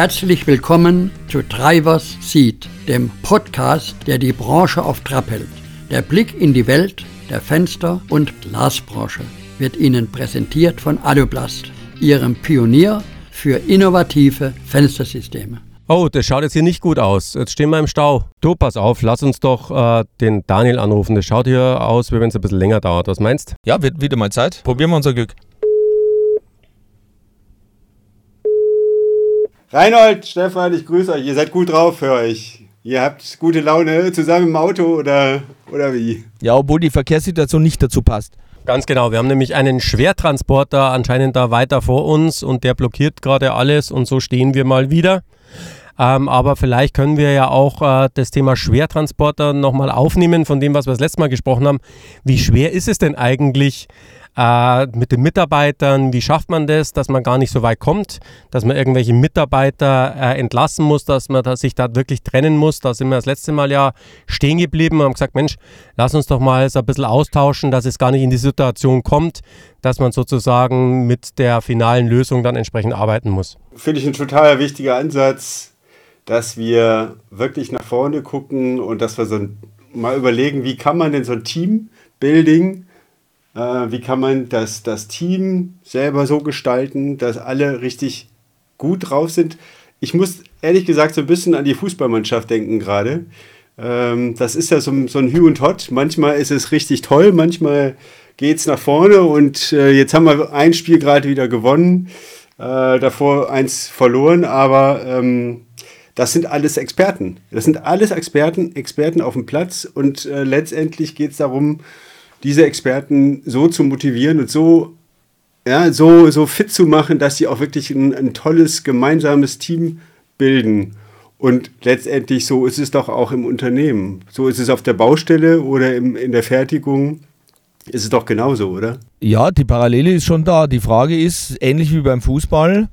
Herzlich willkommen zu Drivers Seat, dem Podcast, der die Branche auf Trab hält. Der Blick in die Welt der Fenster- und Glasbranche wird Ihnen präsentiert von Alublast, Ihrem Pionier für innovative Fenstersysteme. Oh, das schaut jetzt hier nicht gut aus. Jetzt stehen wir im Stau. Du, pass auf, lass uns doch äh, den Daniel anrufen. Das schaut hier aus, wie wenn es ein bisschen länger dauert. Was meinst? Ja, wird wieder mal Zeit. Probieren wir unser Glück. Reinhold, Stefan, ich grüße euch. Ihr seid gut drauf, höre ich. Ihr habt gute Laune zusammen im Auto oder, oder wie? Ja, obwohl die Verkehrssituation nicht dazu passt. Ganz genau. Wir haben nämlich einen Schwertransporter anscheinend da weiter vor uns und der blockiert gerade alles und so stehen wir mal wieder. Ähm, aber vielleicht können wir ja auch äh, das Thema Schwertransporter nochmal aufnehmen von dem, was wir das letzte Mal gesprochen haben. Wie schwer ist es denn eigentlich, äh, mit den Mitarbeitern, wie schafft man das, dass man gar nicht so weit kommt, dass man irgendwelche Mitarbeiter äh, entlassen muss, dass man da, sich da wirklich trennen muss. Da sind wir das letzte Mal ja stehen geblieben und haben gesagt, Mensch, lass uns doch mal so ein bisschen austauschen, dass es gar nicht in die Situation kommt, dass man sozusagen mit der finalen Lösung dann entsprechend arbeiten muss. Finde ich ein total wichtiger Ansatz, dass wir wirklich nach vorne gucken und dass wir so ein, mal überlegen, wie kann man denn so ein Teambuilding äh, wie kann man das, das Team selber so gestalten, dass alle richtig gut drauf sind. Ich muss ehrlich gesagt so ein bisschen an die Fußballmannschaft denken gerade. Ähm, das ist ja so, so ein Hü und Hot. Manchmal ist es richtig toll, manchmal geht es nach vorne und äh, jetzt haben wir ein Spiel gerade wieder gewonnen, äh, davor eins verloren, aber ähm, das sind alles Experten. Das sind alles Experten, Experten auf dem Platz und äh, letztendlich geht es darum, diese Experten so zu motivieren und so, ja, so, so fit zu machen, dass sie auch wirklich ein, ein tolles gemeinsames Team bilden. Und letztendlich so ist es doch auch im Unternehmen. So ist es auf der Baustelle oder im, in der Fertigung. Ist es doch genauso, oder? Ja, die Parallele ist schon da. Die Frage ist, ähnlich wie beim Fußball,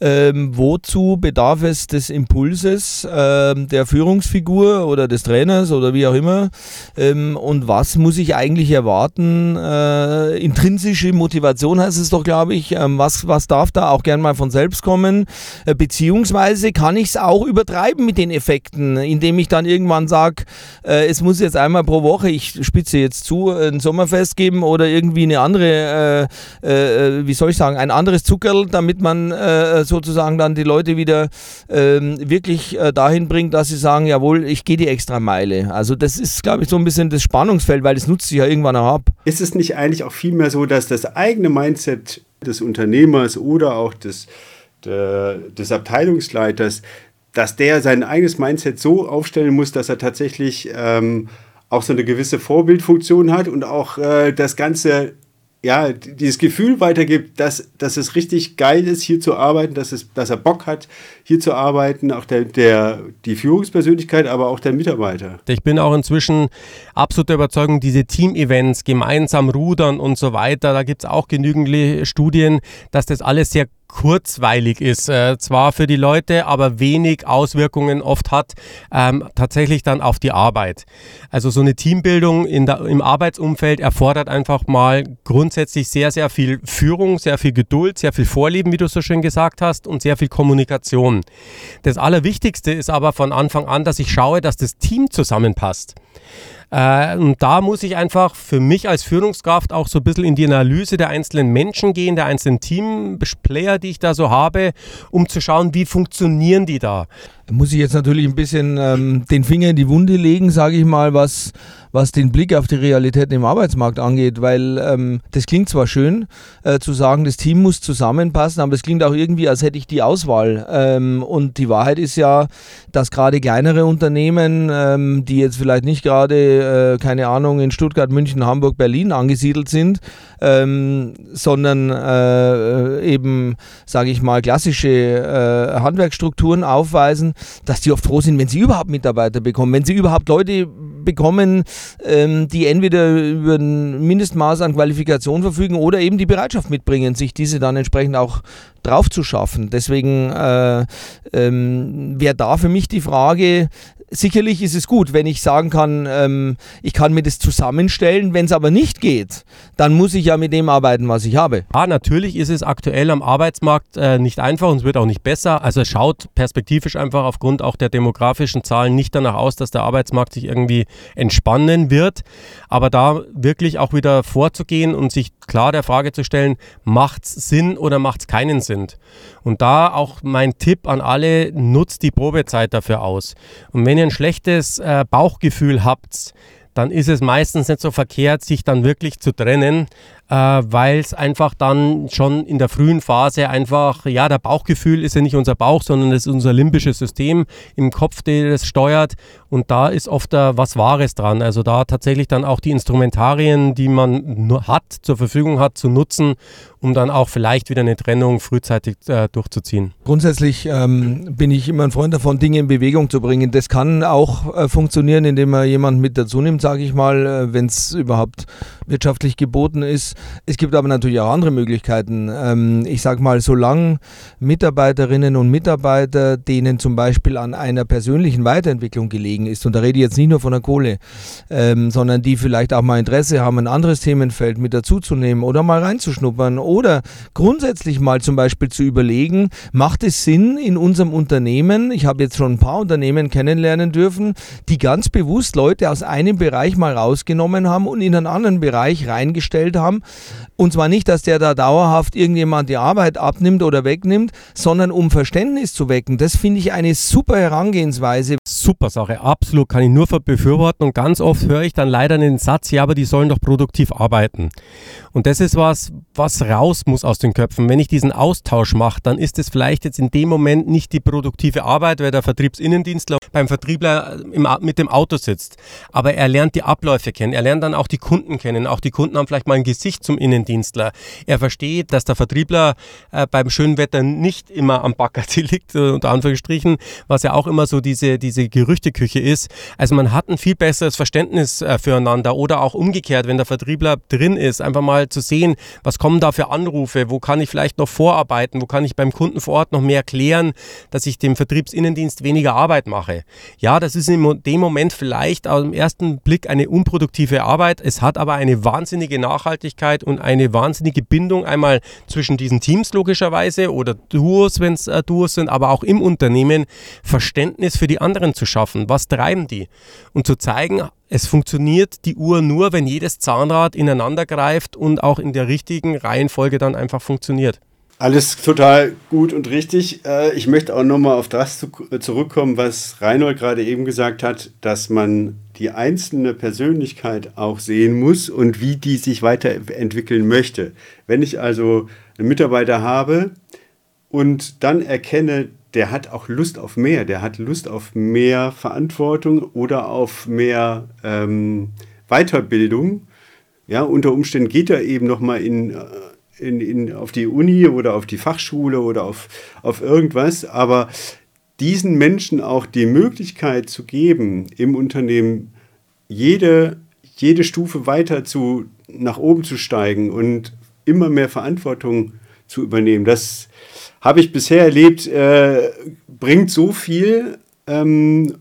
ähm, wozu bedarf es des Impulses ähm, der Führungsfigur oder des Trainers oder wie auch immer? Ähm, und was muss ich eigentlich erwarten? Äh, intrinsische Motivation heißt es doch, glaube ich. Ähm, was, was darf da auch gern mal von selbst kommen? Äh, beziehungsweise kann ich es auch übertreiben mit den Effekten, indem ich dann irgendwann sage, äh, es muss jetzt einmal pro Woche, ich spitze jetzt zu, ein Sommerfest geben oder irgendwie eine andere, äh, äh, wie soll ich sagen, ein anderes Zuckerl, damit man äh, sozusagen dann die Leute wieder ähm, wirklich äh, dahin bringt, dass sie sagen, jawohl, ich gehe die extra Meile. Also das ist, glaube ich, so ein bisschen das Spannungsfeld, weil das nutzt sich ja irgendwann auch ab. Ist es nicht eigentlich auch vielmehr so, dass das eigene Mindset des Unternehmers oder auch des, der, des Abteilungsleiters, dass der sein eigenes Mindset so aufstellen muss, dass er tatsächlich ähm, auch so eine gewisse Vorbildfunktion hat und auch äh, das Ganze ja, dieses Gefühl weitergibt, dass, dass es richtig geil ist, hier zu arbeiten, dass, es, dass er Bock hat, hier zu arbeiten, auch der, der, die Führungspersönlichkeit, aber auch der Mitarbeiter. Ich bin auch inzwischen absolut der Überzeugung, diese Team-Events, gemeinsam rudern und so weiter, da gibt es auch genügend Studien, dass das alles sehr kurzweilig ist, äh, zwar für die Leute, aber wenig Auswirkungen oft hat, ähm, tatsächlich dann auf die Arbeit. Also so eine Teambildung in der, im Arbeitsumfeld erfordert einfach mal grundsätzlich sehr, sehr viel Führung, sehr viel Geduld, sehr viel Vorleben, wie du so schön gesagt hast, und sehr viel Kommunikation. Das Allerwichtigste ist aber von Anfang an, dass ich schaue, dass das Team zusammenpasst. Äh, und da muss ich einfach für mich als Führungskraft auch so ein bisschen in die Analyse der einzelnen Menschen gehen, der einzelnen Teamplayer, die ich da so habe, um zu schauen, wie funktionieren die da. Muss ich jetzt natürlich ein bisschen ähm, den Finger in die Wunde legen, sage ich mal, was was den Blick auf die Realität im Arbeitsmarkt angeht, weil ähm, das klingt zwar schön äh, zu sagen, das Team muss zusammenpassen, aber es klingt auch irgendwie, als hätte ich die Auswahl. Ähm, und die Wahrheit ist ja, dass gerade kleinere Unternehmen, ähm, die jetzt vielleicht nicht gerade, äh, keine Ahnung, in Stuttgart, München, Hamburg, Berlin angesiedelt sind, ähm, sondern äh, eben, sage ich mal, klassische äh, Handwerksstrukturen aufweisen, dass die oft froh sind, wenn sie überhaupt Mitarbeiter bekommen, wenn sie überhaupt Leute bekommen, ähm, die entweder über ein Mindestmaß an Qualifikation verfügen oder eben die Bereitschaft mitbringen, sich diese dann entsprechend auch drauf zu schaffen. Deswegen äh, ähm, wäre da für mich die Frage, sicherlich ist es gut, wenn ich sagen kann, ähm, ich kann mir das zusammenstellen. Wenn es aber nicht geht, dann muss ich ja mit dem arbeiten, was ich habe. Ja, natürlich ist es aktuell am Arbeitsmarkt äh, nicht einfach und es wird auch nicht besser. Also es schaut perspektivisch einfach aufgrund auch der demografischen Zahlen nicht danach aus, dass der Arbeitsmarkt sich irgendwie entspannen wird. Aber da wirklich auch wieder vorzugehen und sich klar der Frage zu stellen, macht es Sinn oder macht es keinen Sinn? Und da auch mein Tipp an alle, nutzt die Probezeit dafür aus. Und wenn ihr ein schlechtes äh, Bauchgefühl habt, dann ist es meistens nicht so verkehrt, sich dann wirklich zu trennen, äh, weil es einfach dann schon in der frühen Phase einfach, ja, der Bauchgefühl ist ja nicht unser Bauch, sondern es ist unser limbisches System im Kopf, der das steuert und da ist oft äh, was Wahres dran. Also da tatsächlich dann auch die Instrumentarien, die man hat, zur Verfügung hat, zu nutzen, um dann auch vielleicht wieder eine Trennung frühzeitig äh, durchzuziehen. Grundsätzlich ähm, bin ich immer ein Freund davon, Dinge in Bewegung zu bringen. Das kann auch äh, funktionieren, indem man jemanden mit dazu nimmt, sage ich mal, äh, wenn es überhaupt wirtschaftlich geboten ist. Es gibt aber natürlich auch andere Möglichkeiten. Ähm, ich sage mal, solange Mitarbeiterinnen und Mitarbeiter, denen zum Beispiel an einer persönlichen Weiterentwicklung gelegen ist, und da rede ich jetzt nicht nur von der Kohle, ähm, sondern die vielleicht auch mal Interesse haben, ein anderes Themenfeld mit dazuzunehmen oder mal reinzuschnuppern oder grundsätzlich mal zum Beispiel zu überlegen, macht es Sinn in unserem Unternehmen, ich habe jetzt schon ein paar Unternehmen kennenlernen dürfen, die ganz bewusst Leute aus einem Bereich mal rausgenommen haben und in einen anderen Bereich reingestellt haben, und zwar nicht, dass der da dauerhaft irgendjemand die Arbeit abnimmt oder wegnimmt, sondern um Verständnis zu wecken. Das finde ich eine super Herangehensweise. Super Sache, absolut, kann ich nur befürworten. Und ganz oft höre ich dann leider den Satz, ja, aber die sollen doch produktiv arbeiten. Und das ist was, was raus muss aus den Köpfen. Wenn ich diesen Austausch mache, dann ist es vielleicht jetzt in dem Moment nicht die produktive Arbeit, weil der Vertriebsinnendienstler beim Vertriebler im, mit dem Auto sitzt. Aber er lernt die Abläufe kennen, er lernt dann auch die Kunden kennen. Auch die Kunden haben vielleicht mal ein Gesicht zum Innendienstler. Er versteht, dass der Vertriebler äh, beim schönen Wetter nicht immer am Backertil liegt, äh, unter Anführungsstrichen, was ja auch immer so diese, diese Gerüchteküche ist. Also man hat ein viel besseres Verständnis äh, füreinander oder auch umgekehrt, wenn der Vertriebler drin ist, einfach mal zu sehen, was kommen da für Anrufe, wo kann ich vielleicht noch vorarbeiten, wo kann ich beim Kunden vor Ort noch mehr klären, dass ich dem Vertriebsinnendienst weniger Arbeit mache. Ja, das ist in dem Moment vielleicht auf den ersten Blick eine unproduktive Arbeit, es hat aber eine wahnsinnige Nachhaltigkeit und eine wahnsinnige Bindung einmal zwischen diesen Teams logischerweise oder Duos, wenn es äh, Duos sind, aber auch im Unternehmen Verständnis für die anderen zu schaffen. Was treiben die? Und zu zeigen, es funktioniert die Uhr nur, wenn jedes Zahnrad ineinander greift und auch in der richtigen Reihenfolge dann einfach funktioniert. Alles total gut und richtig. Äh, ich möchte auch nochmal auf das zurückkommen, was Reinhold gerade eben gesagt hat, dass man die einzelne Persönlichkeit auch sehen muss und wie die sich weiterentwickeln möchte. Wenn ich also einen Mitarbeiter habe und dann erkenne, der hat auch Lust auf mehr, der hat Lust auf mehr Verantwortung oder auf mehr ähm, Weiterbildung. Ja, unter Umständen geht er eben nochmal in, äh, in, in, auf die Uni oder auf die Fachschule oder auf, auf irgendwas, aber diesen Menschen auch die Möglichkeit zu geben, im Unternehmen jede, jede Stufe weiter zu, nach oben zu steigen und immer mehr Verantwortung zu übernehmen, das, habe ich bisher erlebt, äh, bringt so viel, ähm,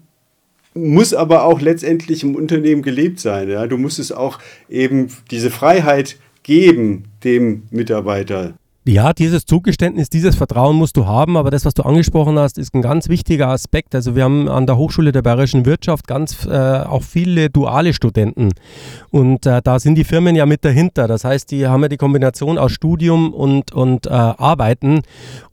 muss aber auch letztendlich im Unternehmen gelebt sein. Ja? Du musst es auch eben diese Freiheit geben dem Mitarbeiter. Ja, dieses Zugeständnis, dieses Vertrauen musst du haben, aber das, was du angesprochen hast, ist ein ganz wichtiger Aspekt. Also wir haben an der Hochschule der Bayerischen Wirtschaft ganz äh, auch viele duale Studenten und äh, da sind die Firmen ja mit dahinter. Das heißt, die haben ja die Kombination aus Studium und, und äh, Arbeiten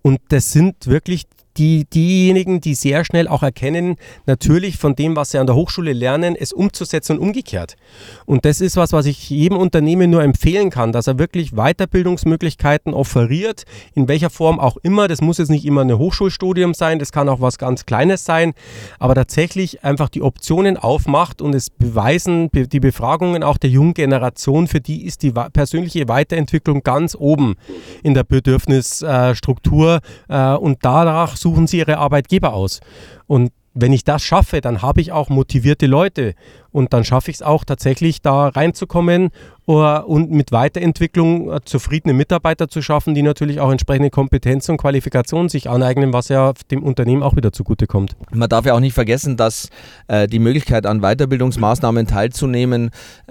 und das sind wirklich die, diejenigen, die sehr schnell auch erkennen, natürlich von dem, was sie an der Hochschule lernen, es umzusetzen und umgekehrt. Und das ist was, was ich jedem Unternehmen nur empfehlen kann, dass er wirklich Weiterbildungsmöglichkeiten offeriert, in welcher Form auch immer. Das muss jetzt nicht immer ein Hochschulstudium sein, das kann auch was ganz Kleines sein, aber tatsächlich einfach die Optionen aufmacht und es beweisen die Befragungen auch der jungen Generation, für die ist die persönliche Weiterentwicklung ganz oben in der Bedürfnisstruktur äh, und danach suchen sie ihre Arbeitgeber aus. Und wenn ich das schaffe, dann habe ich auch motivierte Leute. Und dann schaffe ich es auch tatsächlich, da reinzukommen uh, und mit Weiterentwicklung uh, zufriedene Mitarbeiter zu schaffen, die natürlich auch entsprechende Kompetenz und Qualifikation sich aneignen, was ja dem Unternehmen auch wieder zugutekommt. Man darf ja auch nicht vergessen, dass äh, die Möglichkeit an Weiterbildungsmaßnahmen teilzunehmen,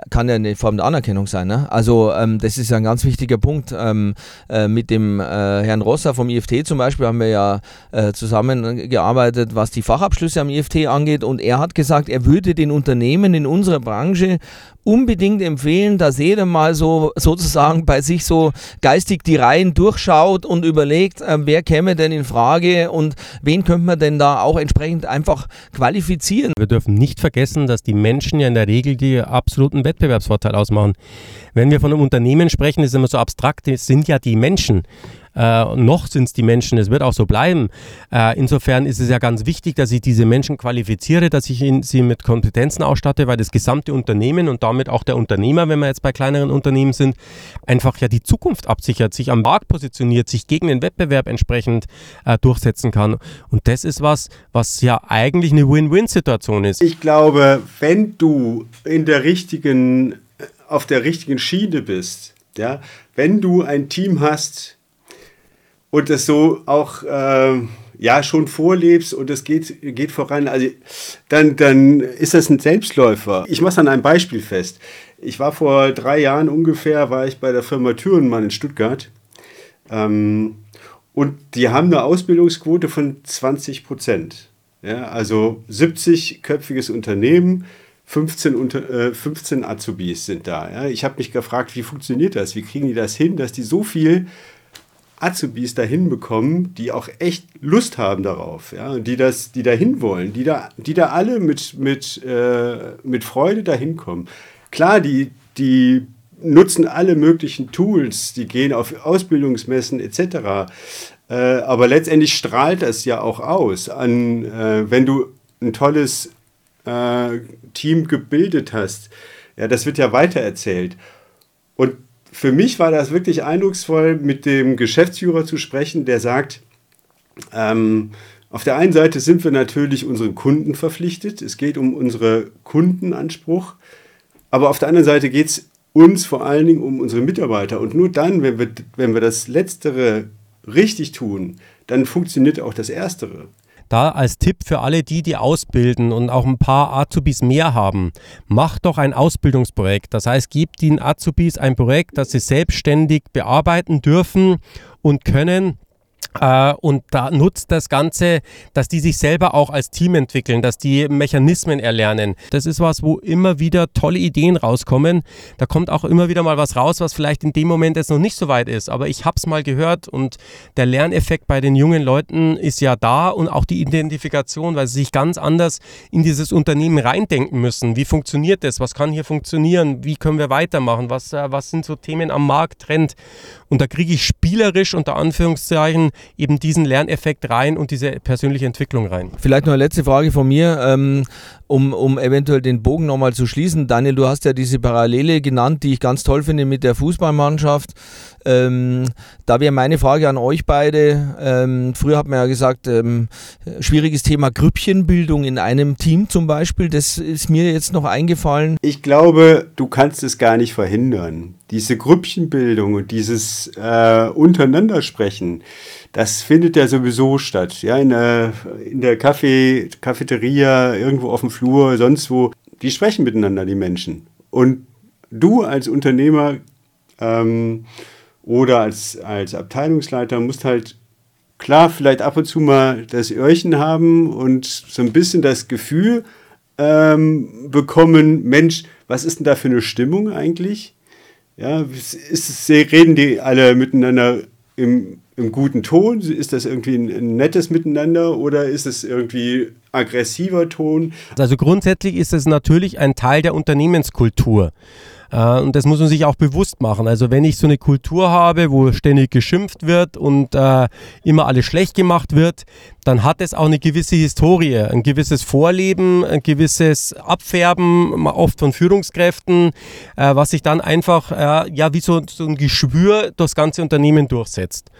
kann ja eine Form der Anerkennung sein. Ne? Also ähm, das ist ja ein ganz wichtiger Punkt. Ähm, äh, mit dem äh, Herrn Rosser vom IFT zum Beispiel haben wir ja äh, zusammengearbeitet, was die Fachabschlüsse am IFT angeht und er hat gesagt, er würde den Unternehmen in unserer Branche unbedingt empfehlen, dass jeder mal so sozusagen bei sich so geistig die Reihen durchschaut und überlegt, äh, wer käme denn in Frage und wen könnte man denn da auch entsprechend einfach qualifizieren. Wir dürfen nicht vergessen, dass die Menschen ja in der Regel die absoluten Wettbewerbsvorteil ausmachen. Wenn wir von einem Unternehmen sprechen, ist immer so abstrakt, es sind ja die Menschen. Äh, noch sind es die Menschen, es wird auch so bleiben. Äh, insofern ist es ja ganz wichtig, dass ich diese Menschen qualifiziere, dass ich ihn, sie mit Kompetenzen ausstatte, weil das gesamte Unternehmen und damit auch der Unternehmer, wenn wir jetzt bei kleineren Unternehmen sind, einfach ja die Zukunft absichert, sich am Markt positioniert, sich gegen den Wettbewerb entsprechend äh, durchsetzen kann. Und das ist was, was ja eigentlich eine Win-Win-Situation ist. Ich glaube, wenn du in der richtigen, auf der richtigen Schiene bist, ja, wenn du ein Team hast, und das so auch äh, ja schon vorlebst und es geht, geht voran, also dann, dann ist das ein Selbstläufer. Ich mache es an einem Beispiel fest. Ich war vor drei Jahren ungefähr, war ich bei der Firma Thürenmann in Stuttgart. Ähm, und die haben eine Ausbildungsquote von 20 Prozent. Ja, also 70-köpfiges Unternehmen, 15, unter, äh, 15 Azubis sind da. Ja. Ich habe mich gefragt, wie funktioniert das? Wie kriegen die das hin, dass die so viel Azubis dahin bekommen, die auch echt Lust haben darauf, ja, die das, die dahin wollen, die da, die da alle mit, mit, äh, mit Freude dahin kommen. Klar, die, die nutzen alle möglichen Tools, die gehen auf Ausbildungsmessen etc. Äh, aber letztendlich strahlt das ja auch aus, an, äh, wenn du ein tolles äh, Team gebildet hast. Ja, das wird ja weitererzählt. Und für mich war das wirklich eindrucksvoll, mit dem Geschäftsführer zu sprechen, der sagt, ähm, auf der einen Seite sind wir natürlich unseren Kunden verpflichtet, es geht um unseren Kundenanspruch, aber auf der anderen Seite geht es uns vor allen Dingen um unsere Mitarbeiter. Und nur dann, wenn wir, wenn wir das Letztere richtig tun, dann funktioniert auch das Erstere. Da als Tipp für alle die, die ausbilden und auch ein paar Azubis mehr haben, macht doch ein Ausbildungsprojekt. Das heißt, gebt den Azubis ein Projekt, das sie selbstständig bearbeiten dürfen und können äh, und da nutzt das Ganze, dass die sich selber auch als Team entwickeln, dass die Mechanismen erlernen. Das ist was, wo immer wieder tolle Ideen rauskommen. Da kommt auch immer wieder mal was raus, was vielleicht in dem Moment jetzt noch nicht so weit ist. Aber ich habe es mal gehört und der Lerneffekt bei den jungen Leuten ist ja da und auch die Identifikation, weil sie sich ganz anders in dieses Unternehmen reindenken müssen. Wie funktioniert das? Was kann hier funktionieren? Wie können wir weitermachen? Was, äh, was sind so Themen am Markt, Trend? Und da kriege ich spielerisch unter Anführungszeichen eben diesen Lerneffekt rein und diese persönliche Entwicklung rein. Vielleicht noch eine letzte Frage von mir, ähm, um, um eventuell den Bogen nochmal zu schließen. Daniel, du hast ja diese Parallele genannt, die ich ganz toll finde mit der Fußballmannschaft. Ähm, da wäre meine Frage an euch beide. Ähm, früher hat man ja gesagt, ähm, schwieriges Thema Grüppchenbildung in einem Team zum Beispiel. Das ist mir jetzt noch eingefallen. Ich glaube, du kannst es gar nicht verhindern. Diese Grüppchenbildung und dieses äh, Untereinander sprechen, das findet ja sowieso statt. Ja, in der, in der Kaffee, Cafeteria, irgendwo auf dem Flur, sonst wo. Die sprechen miteinander, die Menschen. Und du als Unternehmer ähm, oder als, als Abteilungsleiter musst halt klar vielleicht ab und zu mal das Öhrchen haben und so ein bisschen das Gefühl ähm, bekommen, Mensch, was ist denn da für eine Stimmung eigentlich? Ja, ist, reden die alle miteinander im, im guten Ton? Ist das irgendwie ein, ein nettes Miteinander oder ist es irgendwie aggressiver Ton? Also grundsätzlich ist es natürlich ein Teil der Unternehmenskultur. Äh, und das muss man sich auch bewusst machen. Also wenn ich so eine Kultur habe, wo ständig geschimpft wird und äh, immer alles schlecht gemacht wird, dann hat es auch eine gewisse Historie, ein gewisses Vorleben, ein gewisses Abfärben, oft von Führungskräften, äh, was sich dann einfach äh, ja wie so, so ein Geschwür durchs ganze Unternehmen durchsetzt.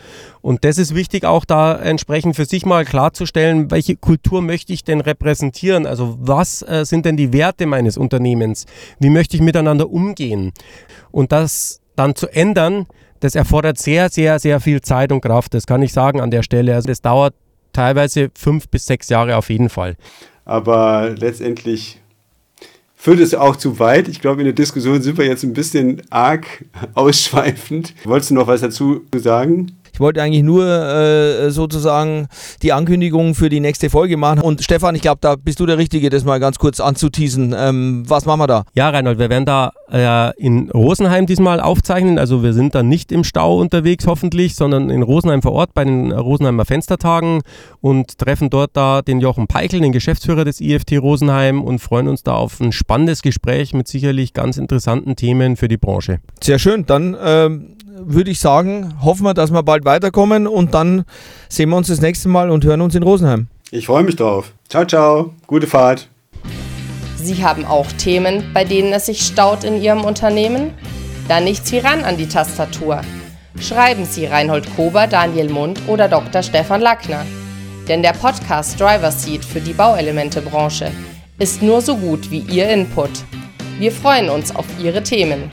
Und das ist wichtig, auch da entsprechend für sich mal klarzustellen, welche Kultur möchte ich denn repräsentieren? Also was äh, sind denn die Werte meines Unternehmens? Wie möchte ich miteinander umgehen? Und das dann zu ändern, das erfordert sehr, sehr, sehr viel Zeit und Kraft. Das kann ich sagen an der Stelle. Also das dauert teilweise fünf bis sechs Jahre auf jeden Fall. Aber letztendlich führt es auch zu weit. Ich glaube, in der Diskussion sind wir jetzt ein bisschen arg ausschweifend. Wolltest du noch was dazu sagen? Ich wollte eigentlich nur äh, sozusagen die Ankündigung für die nächste Folge machen. Und Stefan, ich glaube, da bist du der Richtige, das mal ganz kurz anzuteasen. Ähm, was machen wir da? Ja, Reinhold, wir werden da äh, in Rosenheim diesmal aufzeichnen. Also wir sind dann nicht im Stau unterwegs, hoffentlich, sondern in Rosenheim vor Ort bei den Rosenheimer Fenstertagen und treffen dort da den Jochen Peichel, den Geschäftsführer des IFT Rosenheim und freuen uns da auf ein spannendes Gespräch mit sicherlich ganz interessanten Themen für die Branche. Sehr schön, dann ähm, würde ich sagen, hoffen wir, dass wir bald weiterkommen und dann sehen wir uns das nächste Mal und hören uns in Rosenheim. Ich freue mich drauf. Ciao, ciao. Gute Fahrt. Sie haben auch Themen, bei denen es sich staut in Ihrem Unternehmen? Da nichts wie ran an die Tastatur. Schreiben Sie Reinhold Kober, Daniel Mund oder Dr. Stefan Lackner. Denn der Podcast Driver Seat für die Bauelementebranche ist nur so gut wie Ihr Input. Wir freuen uns auf Ihre Themen.